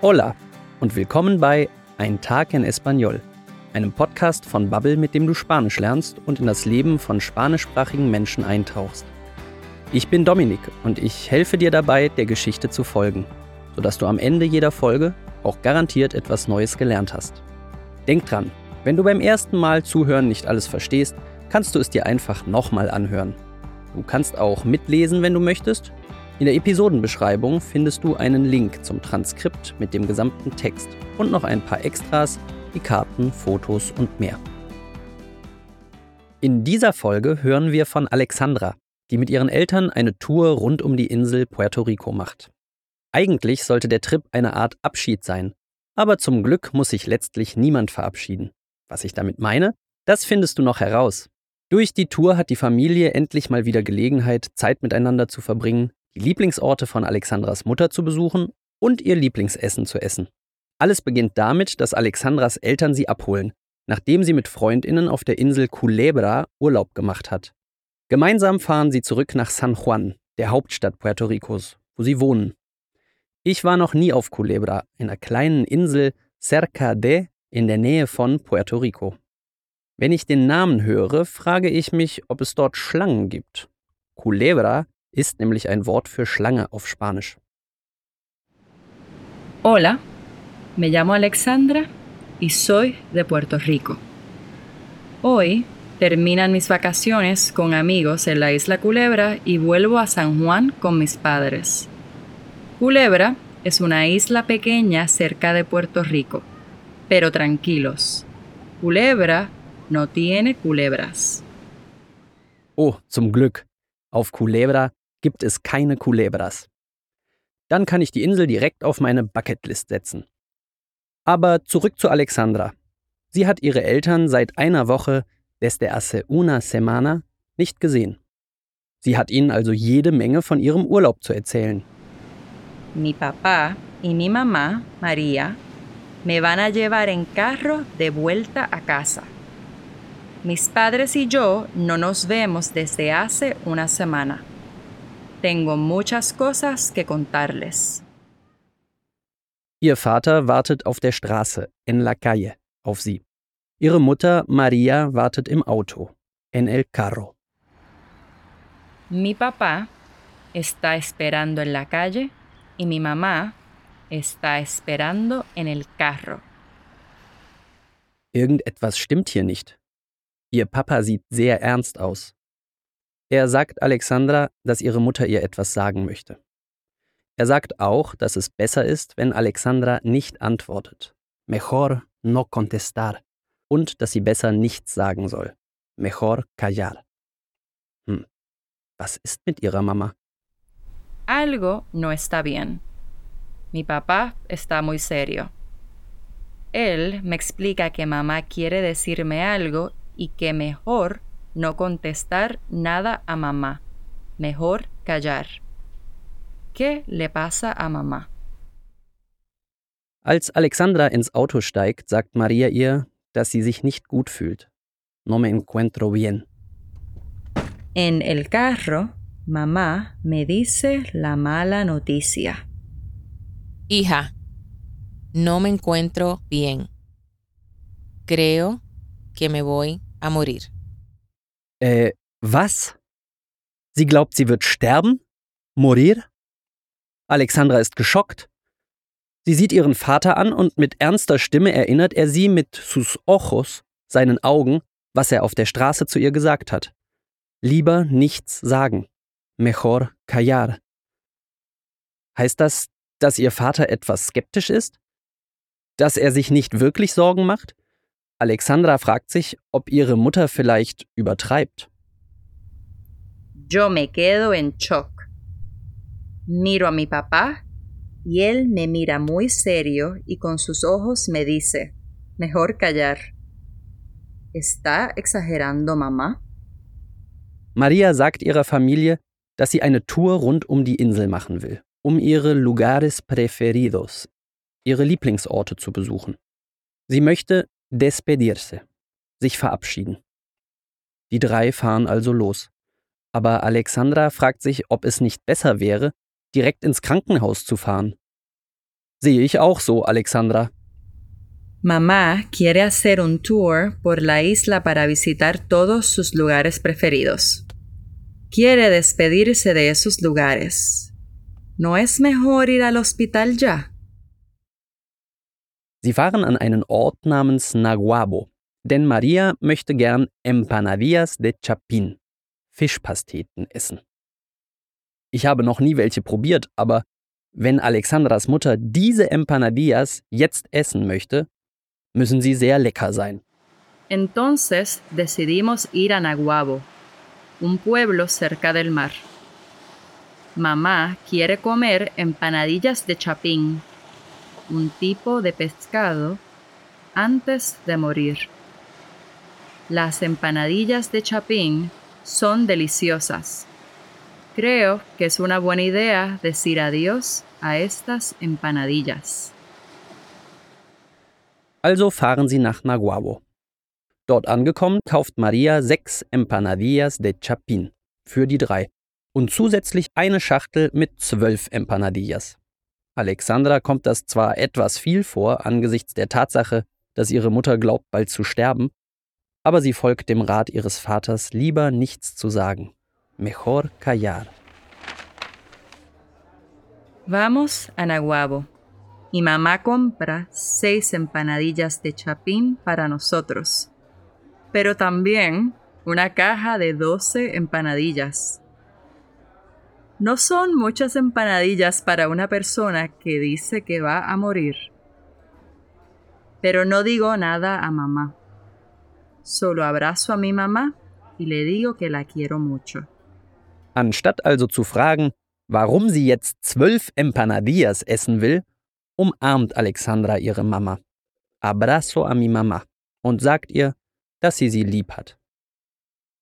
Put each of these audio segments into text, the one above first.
Hola und willkommen bei Ein Tag in Espanol, einem Podcast von Bubble, mit dem du Spanisch lernst und in das Leben von spanischsprachigen Menschen eintauchst. Ich bin Dominik und ich helfe dir dabei, der Geschichte zu folgen, sodass du am Ende jeder Folge auch garantiert etwas Neues gelernt hast. Denk dran, wenn du beim ersten Mal zuhören nicht alles verstehst, kannst du es dir einfach nochmal anhören. Du kannst auch mitlesen, wenn du möchtest. In der Episodenbeschreibung findest du einen Link zum Transkript mit dem gesamten Text und noch ein paar Extras wie Karten, Fotos und mehr. In dieser Folge hören wir von Alexandra, die mit ihren Eltern eine Tour rund um die Insel Puerto Rico macht. Eigentlich sollte der Trip eine Art Abschied sein, aber zum Glück muss sich letztlich niemand verabschieden. Was ich damit meine, das findest du noch heraus. Durch die Tour hat die Familie endlich mal wieder Gelegenheit, Zeit miteinander zu verbringen, Lieblingsorte von Alexandras Mutter zu besuchen und ihr Lieblingsessen zu essen. Alles beginnt damit, dass Alexandras Eltern sie abholen, nachdem sie mit Freundinnen auf der Insel Culebra Urlaub gemacht hat. Gemeinsam fahren sie zurück nach San Juan, der Hauptstadt Puerto Ricos, wo sie wohnen. Ich war noch nie auf Culebra, einer kleinen Insel cerca de in der Nähe von Puerto Rico. Wenn ich den Namen höre, frage ich mich, ob es dort Schlangen gibt. Culebra ist nämlich ein Wort für Schlange auf Spanisch. Hola, me llamo Alexandra y soy de Puerto Rico. Hoy terminan mis vacaciones con amigos en la isla Culebra y vuelvo a San Juan con mis padres. Culebra es una isla pequeña cerca de Puerto Rico, pero tranquilos. Culebra no tiene culebras. Oh, zum Glück. Auf Culebra gibt es keine Culebras. Dann kann ich die Insel direkt auf meine Bucketlist setzen. Aber zurück zu Alexandra. Sie hat ihre Eltern seit einer Woche, desde hace una semana, nicht gesehen. Sie hat ihnen also jede Menge von ihrem Urlaub zu erzählen. Mi papá y mi mamá, María, me van a llevar en carro de vuelta a casa. Mis padres y yo no nos vemos desde hace una semana. Tengo muchas cosas que contarles. Ihr Vater wartet auf der Straße, en la calle, auf sie. Ihre Mutter Maria wartet im Auto, en el carro. Mi papá está esperando en la calle y mi mamá está esperando en el carro. Irgendetwas stimmt hier nicht. Ihr Papa sieht sehr ernst aus. Er sagt Alexandra, dass ihre Mutter ihr etwas sagen möchte. Er sagt auch, dass es besser ist, wenn Alexandra nicht antwortet. Mejor no contestar. Und dass sie besser nichts sagen soll. Mejor callar. Hm. Was ist mit ihrer Mama? Algo no está bien. Mi papá está muy serio. Él me explica que mamá quiere decirme algo y que mejor no contestar nada a mamá, mejor callar. ¿Qué le pasa a mamá? Als Alexandra ins Auto steigt, sagt Maria ihr, dass sie sich nicht gut fühlt. No me encuentro bien. En el carro, mamá me dice la mala noticia. Hija, no me encuentro bien. Creo que me voy a morir. Äh, was? Sie glaubt, sie wird sterben? Morir? Alexandra ist geschockt. Sie sieht ihren Vater an und mit ernster Stimme erinnert er sie mit sus ojos, seinen Augen, was er auf der Straße zu ihr gesagt hat. Lieber nichts sagen. Mejor callar. Heißt das, dass ihr Vater etwas skeptisch ist? Dass er sich nicht wirklich Sorgen macht? Alexandra fragt sich, ob ihre Mutter vielleicht übertreibt. Yo me quedo en shock. Miro a mi papá y él me mira muy serio y con sus ojos me dice, mejor callar. ¿Está exagerando mamá? Maria sagt ihrer Familie, dass sie eine Tour rund um die Insel machen will, um ihre Lugares preferidos, ihre Lieblingsorte zu besuchen. Sie möchte despedirse, sich verabschieden. Die drei fahren also los. Aber Alexandra fragt sich, ob es nicht besser wäre, direkt ins Krankenhaus zu fahren. Sehe ich auch so, Alexandra. Mamá quiere hacer un tour por la isla para visitar todos sus lugares preferidos. Quiere despedirse de esos lugares. ¿No es mejor ir al hospital ya? Sie fahren an einen Ort namens Naguabo, denn Maria möchte gern Empanadillas de Chapin, Fischpasteten, essen. Ich habe noch nie welche probiert, aber wenn Alexandras Mutter diese Empanadillas jetzt essen möchte, müssen sie sehr lecker sein. Entonces decidimos ir a Naguabo, un pueblo cerca del mar. Mamá quiere comer empanadillas de chapín, un tipo de pescado, antes de morir. Las empanadillas de chapín son deliciosas. Creo que es una buena idea decir adiós a estas empanadillas. Also fahren sie nach Naguabo. Dort angekommen, kauft Maria sechs Empanadillas de Chapin für die drei und zusätzlich eine Schachtel mit zwölf Empanadillas. Alexandra kommt das zwar etwas viel vor angesichts der Tatsache, dass ihre Mutter glaubt, bald zu sterben, aber sie folgt dem Rat ihres Vaters, lieber nichts zu sagen. Mejor callar. Vamos a Naguabo. Mi mamá compra seis empanadillas de chapín para nosotros, pero también una caja de 12 empanadillas. No son muchas empanadillas para una persona que dice que va a morir. Pero no digo nada a mamá. Solo abrazo a mi mamá y le digo que la quiero mucho. Anstatt also zu fragen, warum sie jetzt zwölf Empanadillas essen will, umarmt Alexandra ihre Mama. Abrazo a mi Mama und sagt ihr, dass sie sie lieb hat.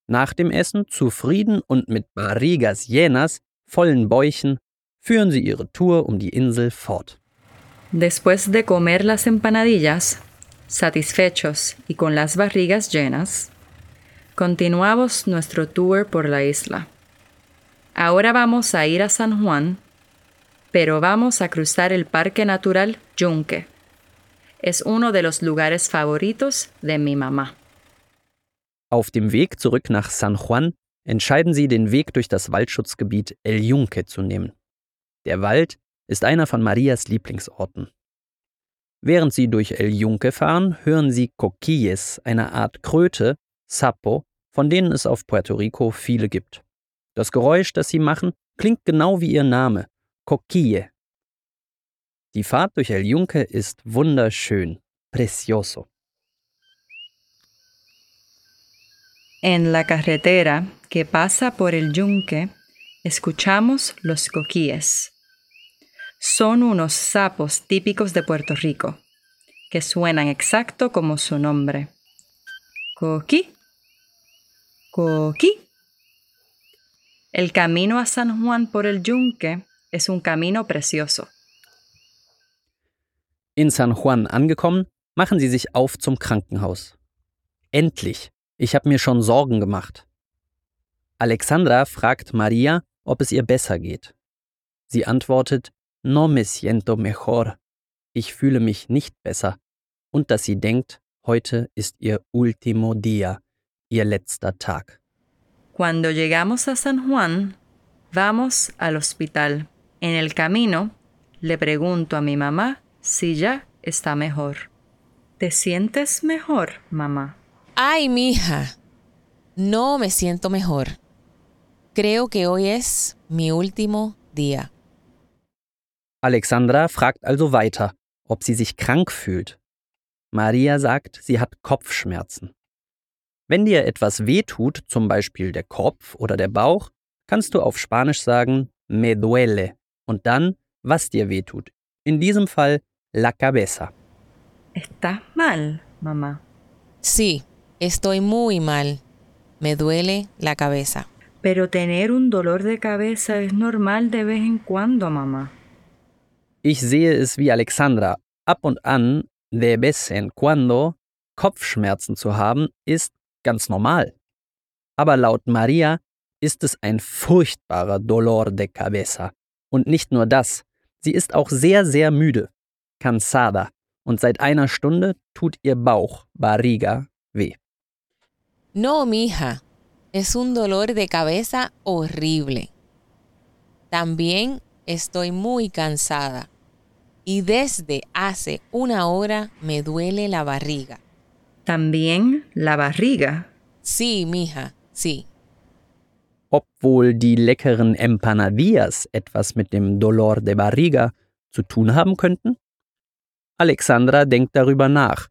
Nach dem Essen, zufrieden und mit barrigas llenas, vollen Bäuchen, führen sie ihre Tour um die Insel fort. Después de comer las empanadillas, satisfechos y con las barrigas llenas, continuamos nuestro tour por la isla. Ahora vamos a ir a San Juan, pero vamos a cruzar el Parque Natural Yunque. Es uno de los lugares favoritos de mi mamá. Auf dem Weg zurück nach San Juan entscheiden sie, den Weg durch das Waldschutzgebiet El Yunque zu nehmen. Der Wald ist einer von Marias Lieblingsorten. Während sie durch El Yunque fahren, hören sie Coquilles, eine Art Kröte, Sapo, von denen es auf Puerto Rico viele gibt. Das Geräusch, das sie machen, klingt genau wie ihr Name, Coquille. Die Fahrt durch El Yunque ist wunderschön, precioso. En la carretera que pasa por el yunque, escuchamos los coquíes. Son unos sapos típicos de Puerto Rico, que suenan exacto como su nombre. Coquí. Coquí. El camino a San Juan por el yunque es un camino precioso. In San Juan angekommen, machen sie sich auf zum Krankenhaus. Endlich! Ich habe mir schon Sorgen gemacht. Alexandra fragt Maria, ob es ihr besser geht. Sie antwortet, No me siento mejor. Ich fühle mich nicht besser. Und dass sie denkt, heute ist ihr último día, ihr letzter Tag. Cuando llegamos a San Juan, vamos al hospital. En el camino, le pregunto a mi mamá si ya está mejor. ¿Te sientes mejor, mamá? Ay, mija, no me siento mejor. Creo que hoy es mi último día. Alexandra fragt also weiter, ob sie sich krank fühlt. Maria sagt, sie hat Kopfschmerzen. Wenn dir etwas wehtut, zum Beispiel der Kopf oder der Bauch, kannst du auf Spanisch sagen me duele und dann, was dir wehtut. In diesem Fall la cabeza. ¿Estás mal, mamá? Sí, estoy muy mal. Me duele la cabeza. Pero tener un dolor de cabeza es normal de vez en cuando, mamá. Ich sehe es wie Alexandra. Ab und an, de vez en cuando, Kopfschmerzen zu haben, ist ganz normal. Aber laut Maria ist es ein furchtbarer Dolor de cabeza. Und nicht nur das, sie ist auch sehr, sehr müde. cansada und seit einer Stunde tut ihr Bauch, Barriga, weh. No, mija, es un dolor de cabeza horrible. También estoy muy cansada y desde hace una hora me duele la barriga. También la barriga. Sí, mija, sí. Obwohl die leckeren Empanadillas etwas mit dem Dolor de Barriga zu tun haben könnten? Alexandra denkt darüber nach,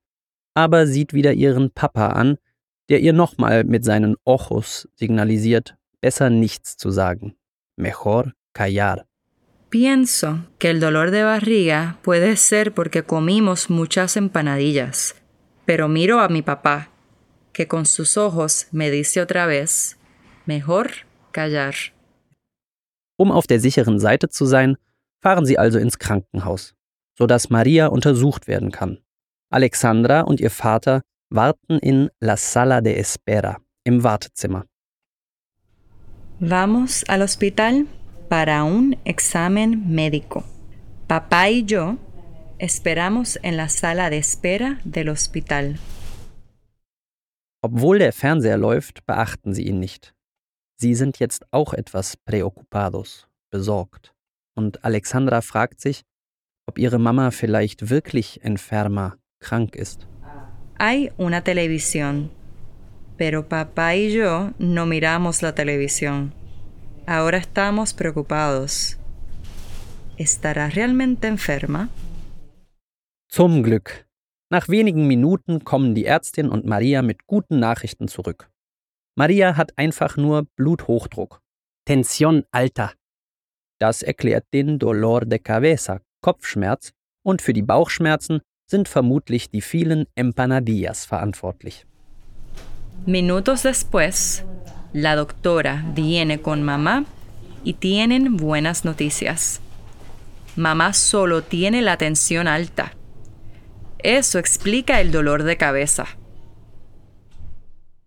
aber sieht wieder ihren Papa an, der ihr nochmal mit seinen Ojos signalisiert, besser nichts zu sagen. Mejor callar. Pienso que el dolor de barriga puede ser porque comimos muchas empanadillas, pero miro a mi papá, que con sus ojos me dice otra vez, mejor callar. Um auf der sicheren Seite zu sein, fahren sie also ins Krankenhaus, sodass Maria untersucht werden kann. Alexandra und ihr Vater warten in La Sala de Espera, im Wartezimmer. Vamos al hospital para un examen médico. Papá y yo esperamos en la sala de espera del hospital. Obwohl der Fernseher läuft, beachten sie ihn nicht. Sie sind jetzt auch etwas preocupados, besorgt. Und Alexandra fragt sich, ob ihre Mama vielleicht wirklich enferma, krank ist. Hay una televisión, pero papá y yo no miramos la televisión. Ahora estamos preocupados. ¿Estará realmente enferma? Zum Glück. Nach wenigen Minuten kommen die Ärztin und Maria mit guten Nachrichten zurück. Maria hat einfach nur Bluthochdruck. Tensión alta. Das erklärt den Dolor de cabeza, Kopfschmerz, und für die Bauchschmerzen sind vermutlich die vielen Empanadillas verantwortlich. Minutos después, la doctora viene con mamá y tienen buenas noticias. Mamá solo tiene la tensión alta. Eso explica el dolor de cabeza.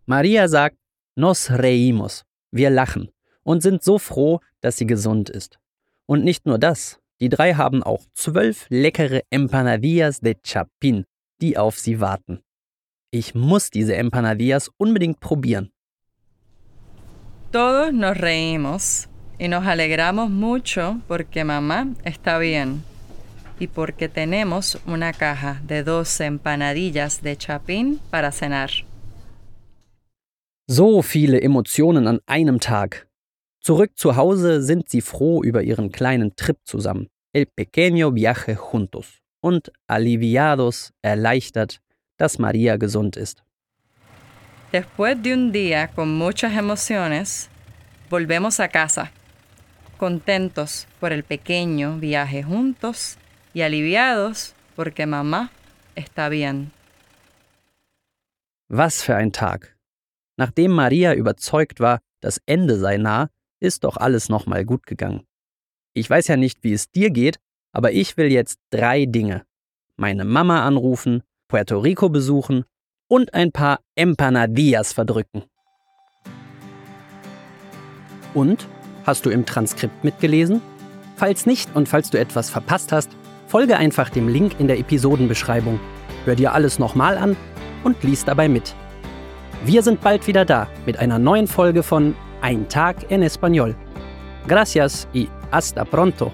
Maria sagt, nos reímos, wir lachen und sind so froh, dass sie gesund ist. Und nicht nur das, die drei haben auch zwölf leckere Empanadillas de Chapin, die auf sie warten. Ich muss diese Empanadillas unbedingt probieren. Todos nos reímos y nos alegramos mucho porque mamá está bien y porque tenemos una caja de 12 empanadillas de chapín para cenar. So viele Emotionen an einem Tag. Zurück zu Hause sind sie froh über ihren kleinen Trip zusammen. El pequeño viaje juntos. Und aliviados, erleichtert, dass Maria gesund ist. Después de un día con muchas emociones, volvemos a casa, contentos por el pequeño viaje juntos y aliviados porque mamá está bien. Was für ein Tag. Nachdem Maria überzeugt war, das Ende sei nah, ist doch alles nochmal gut gegangen. Ich weiß ja nicht, wie es dir geht, aber ich will jetzt drei Dinge. Meine Mama anrufen, Puerto Rico besuchen und ein paar Empanadillas verdrücken. Und? Hast du im Transkript mitgelesen? Falls nicht und falls du etwas verpasst hast, folge einfach dem Link in der Episodenbeschreibung. Hör dir alles nochmal an und lies dabei mit. Wir sind bald wieder da mit einer neuen Folge von Ein Tag en Español. Gracias y hasta pronto.